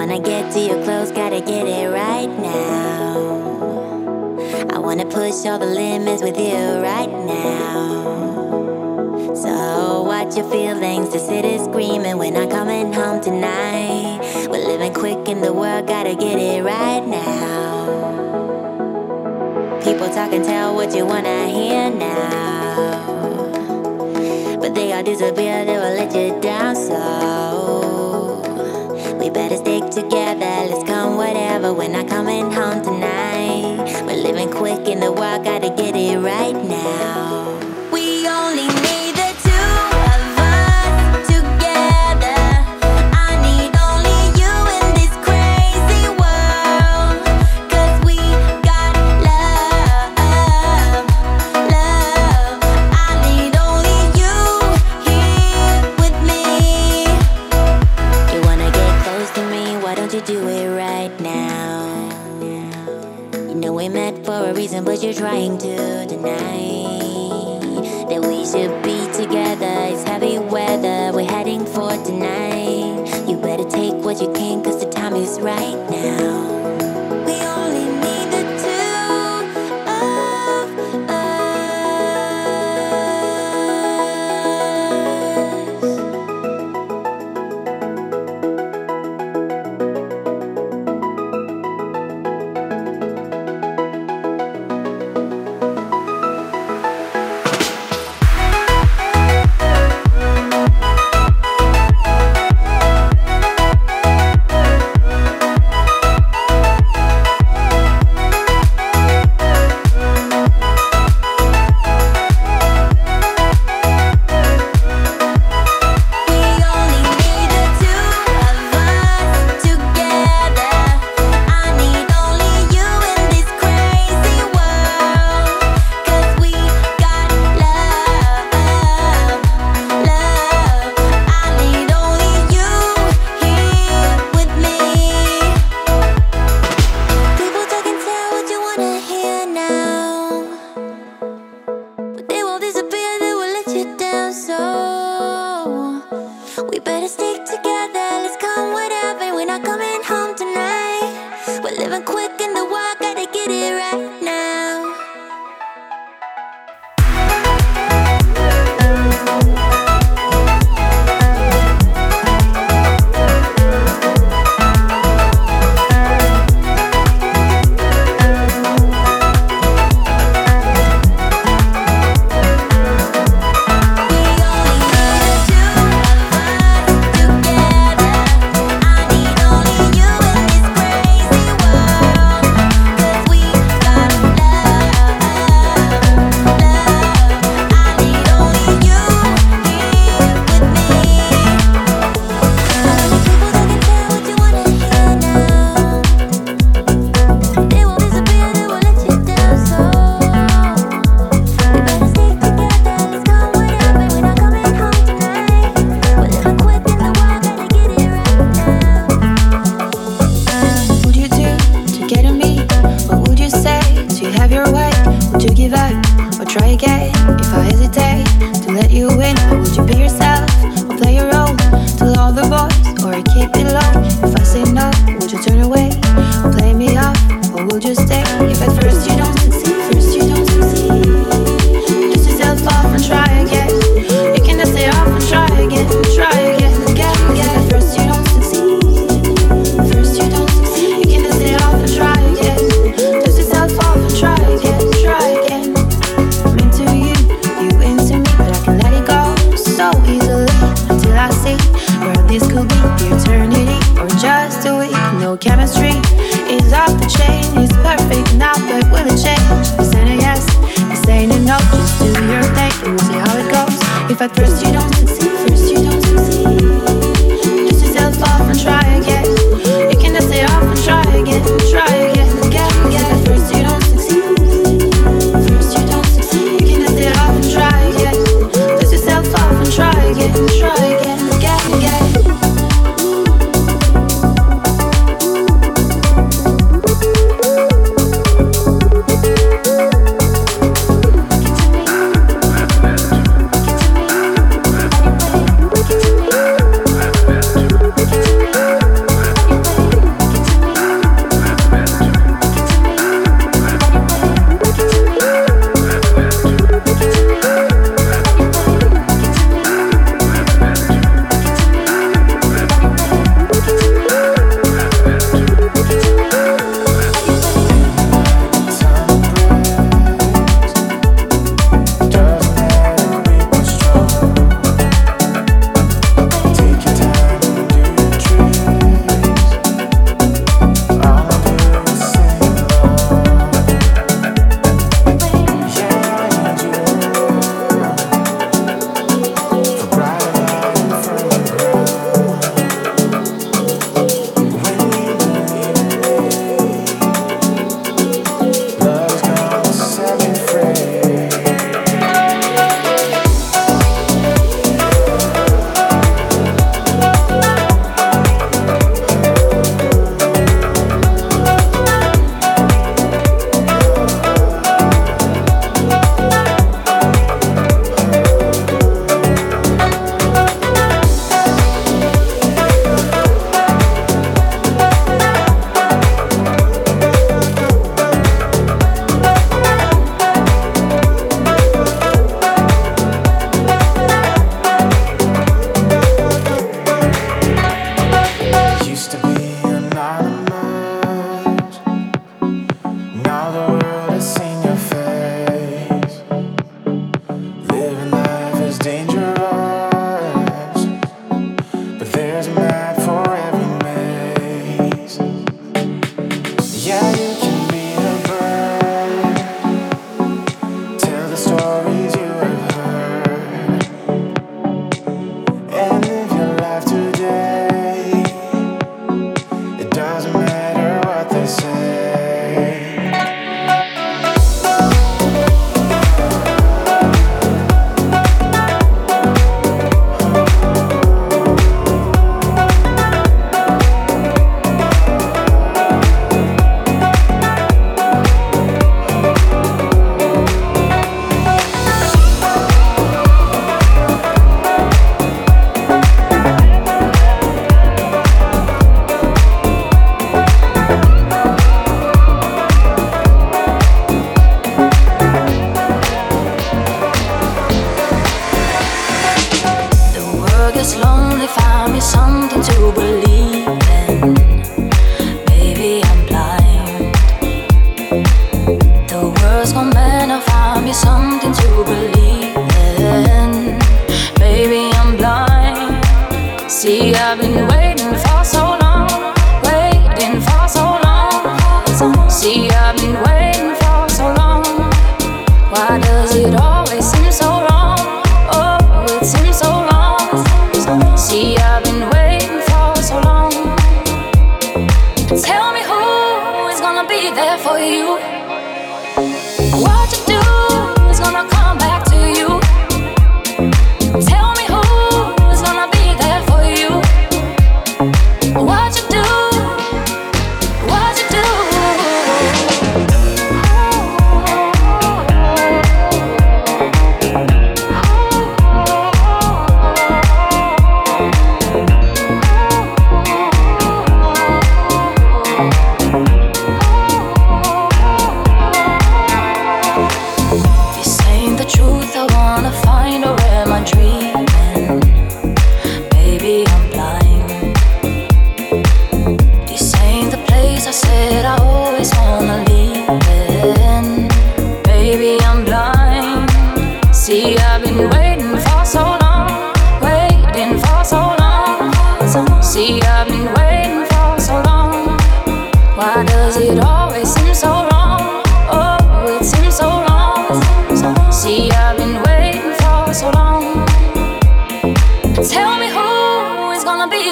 wanna get to your clothes, gotta get it right now. I wanna push all the limits with you right now. So watch your feelings, the city's screaming. We're not coming home tonight. We're living quick in the world, gotta get it right now. People talk and tell what you wanna hear now. But they all disappear, they will let you down so. Better stick together, let's come whatever. We're not coming home tonight. We're living quick in the world, gotta get it right now.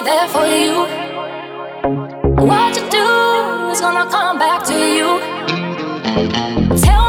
there for you. What you do is gonna come back to you. Tell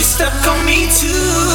She's stuck on me too.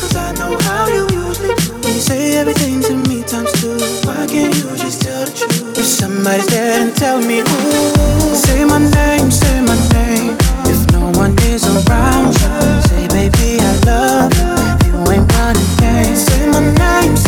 Cause I know how you usually do. When you say everything to me times two, why can't you just tell the truth? If somebody's there, then tell me who. Say my name, say my name. If no one is around you, say baby I love you. If you ain't running games, say my name.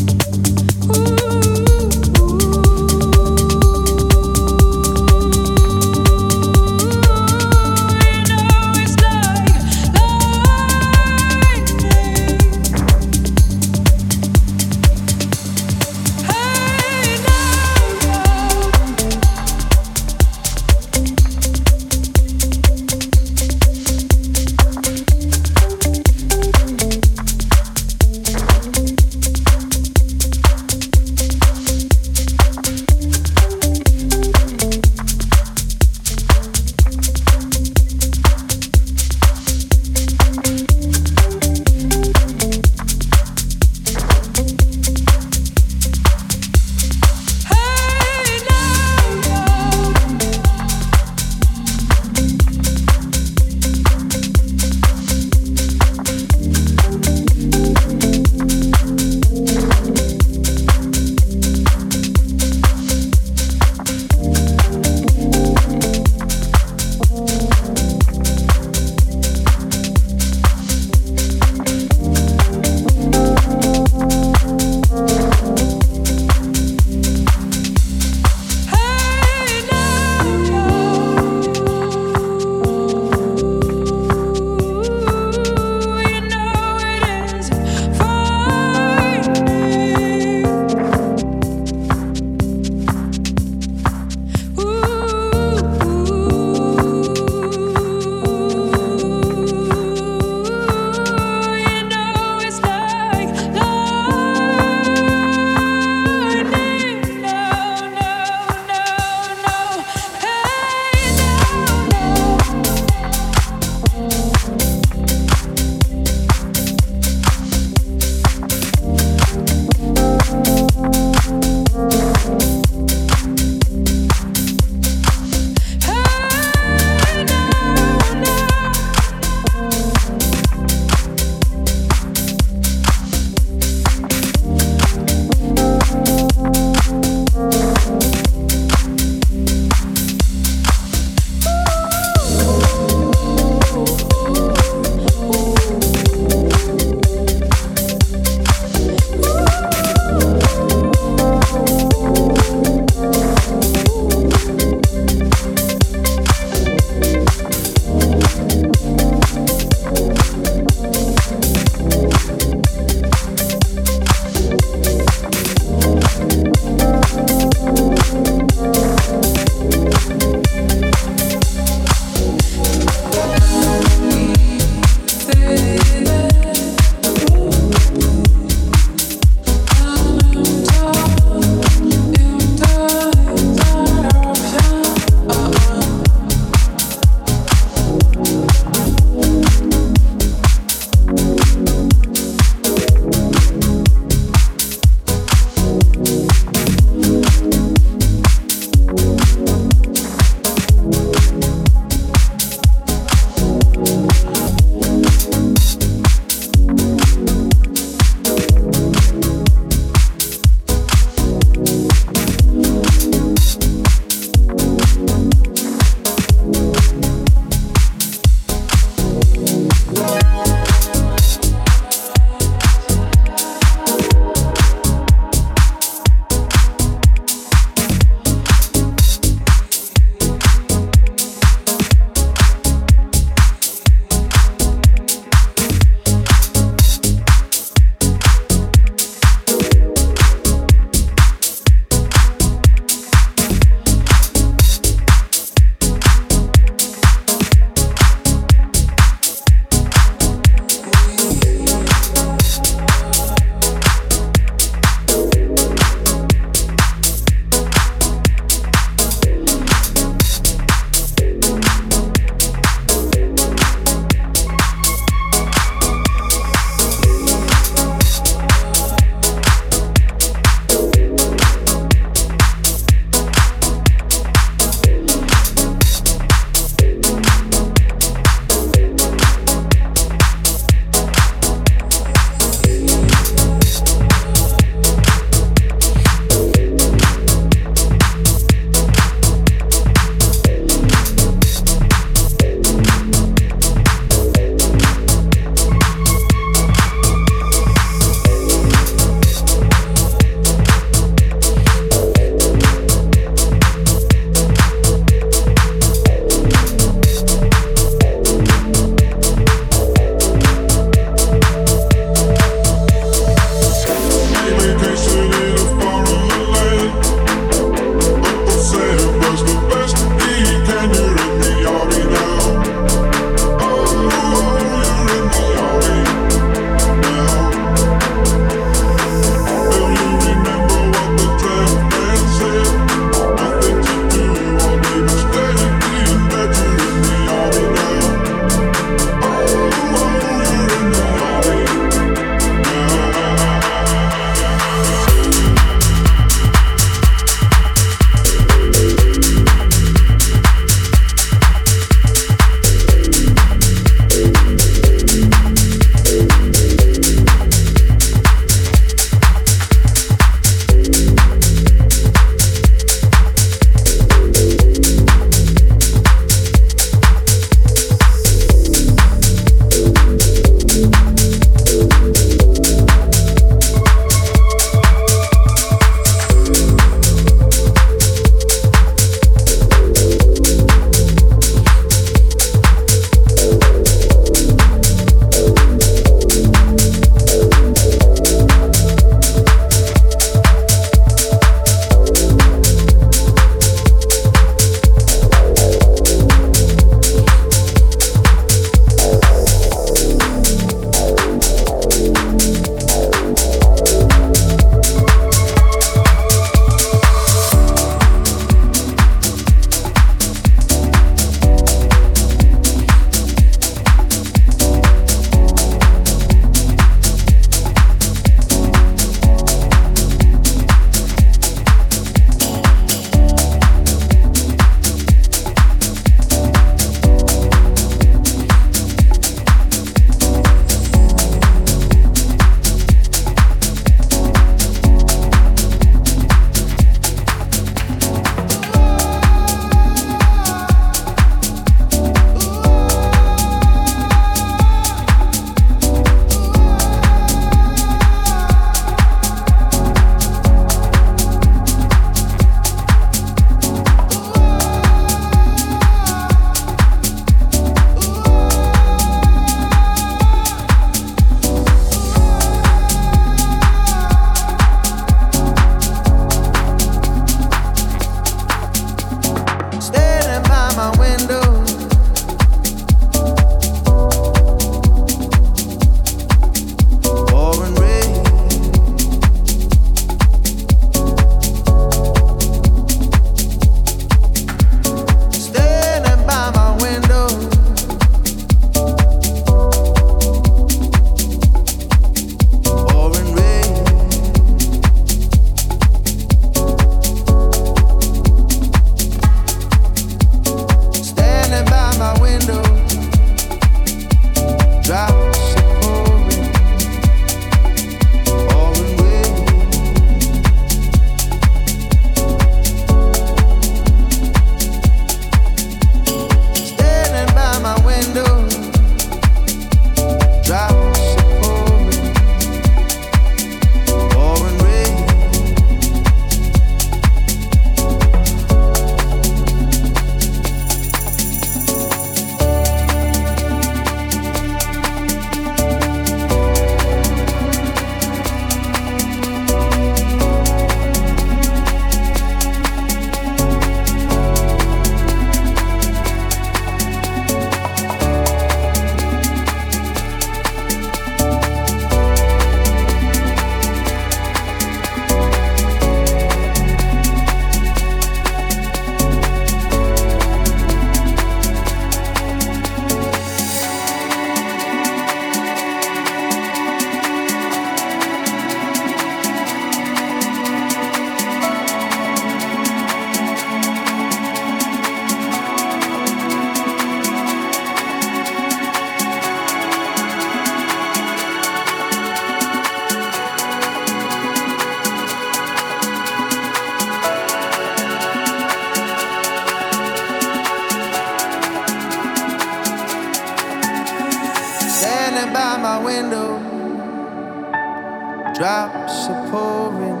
drops are pouring,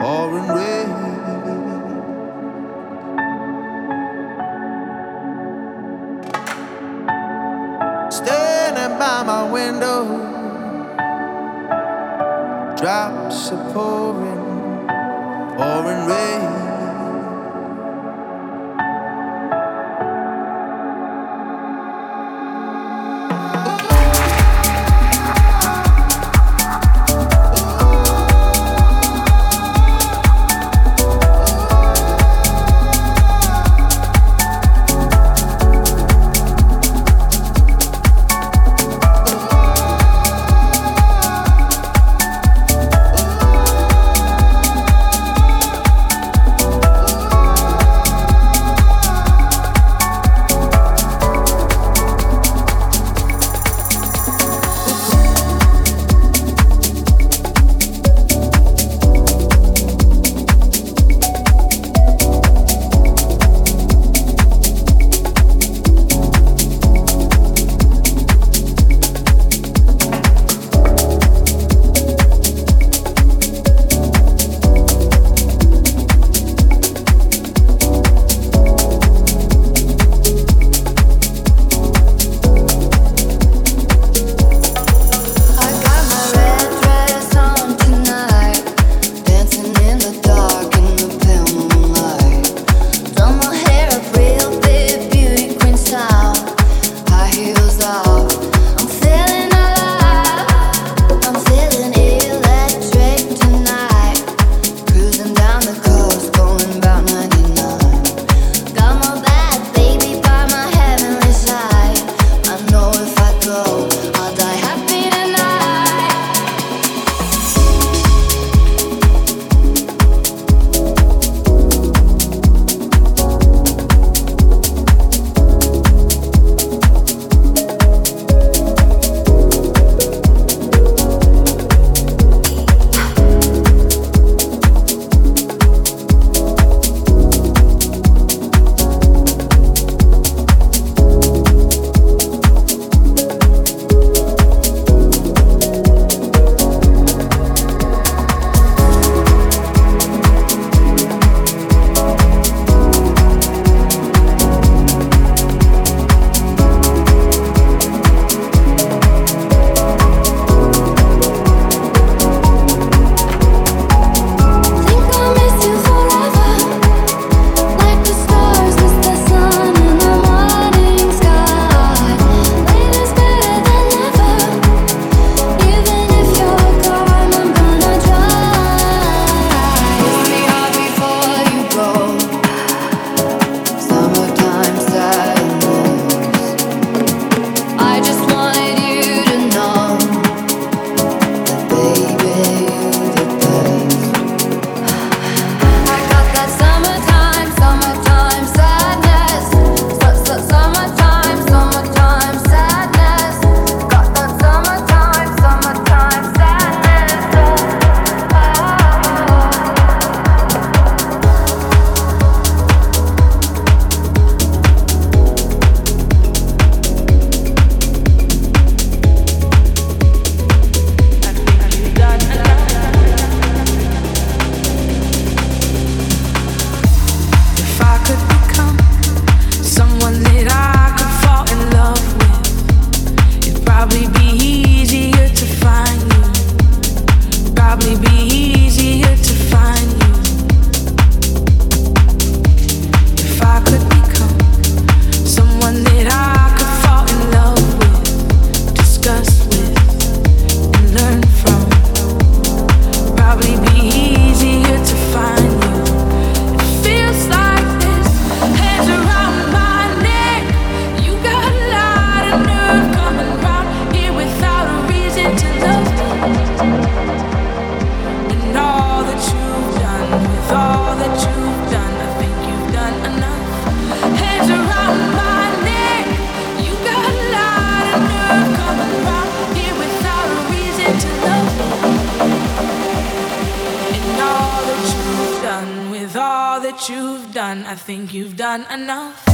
pouring rain. Standing by my window, drops are pouring, pouring rain. you've done. I think you've done enough.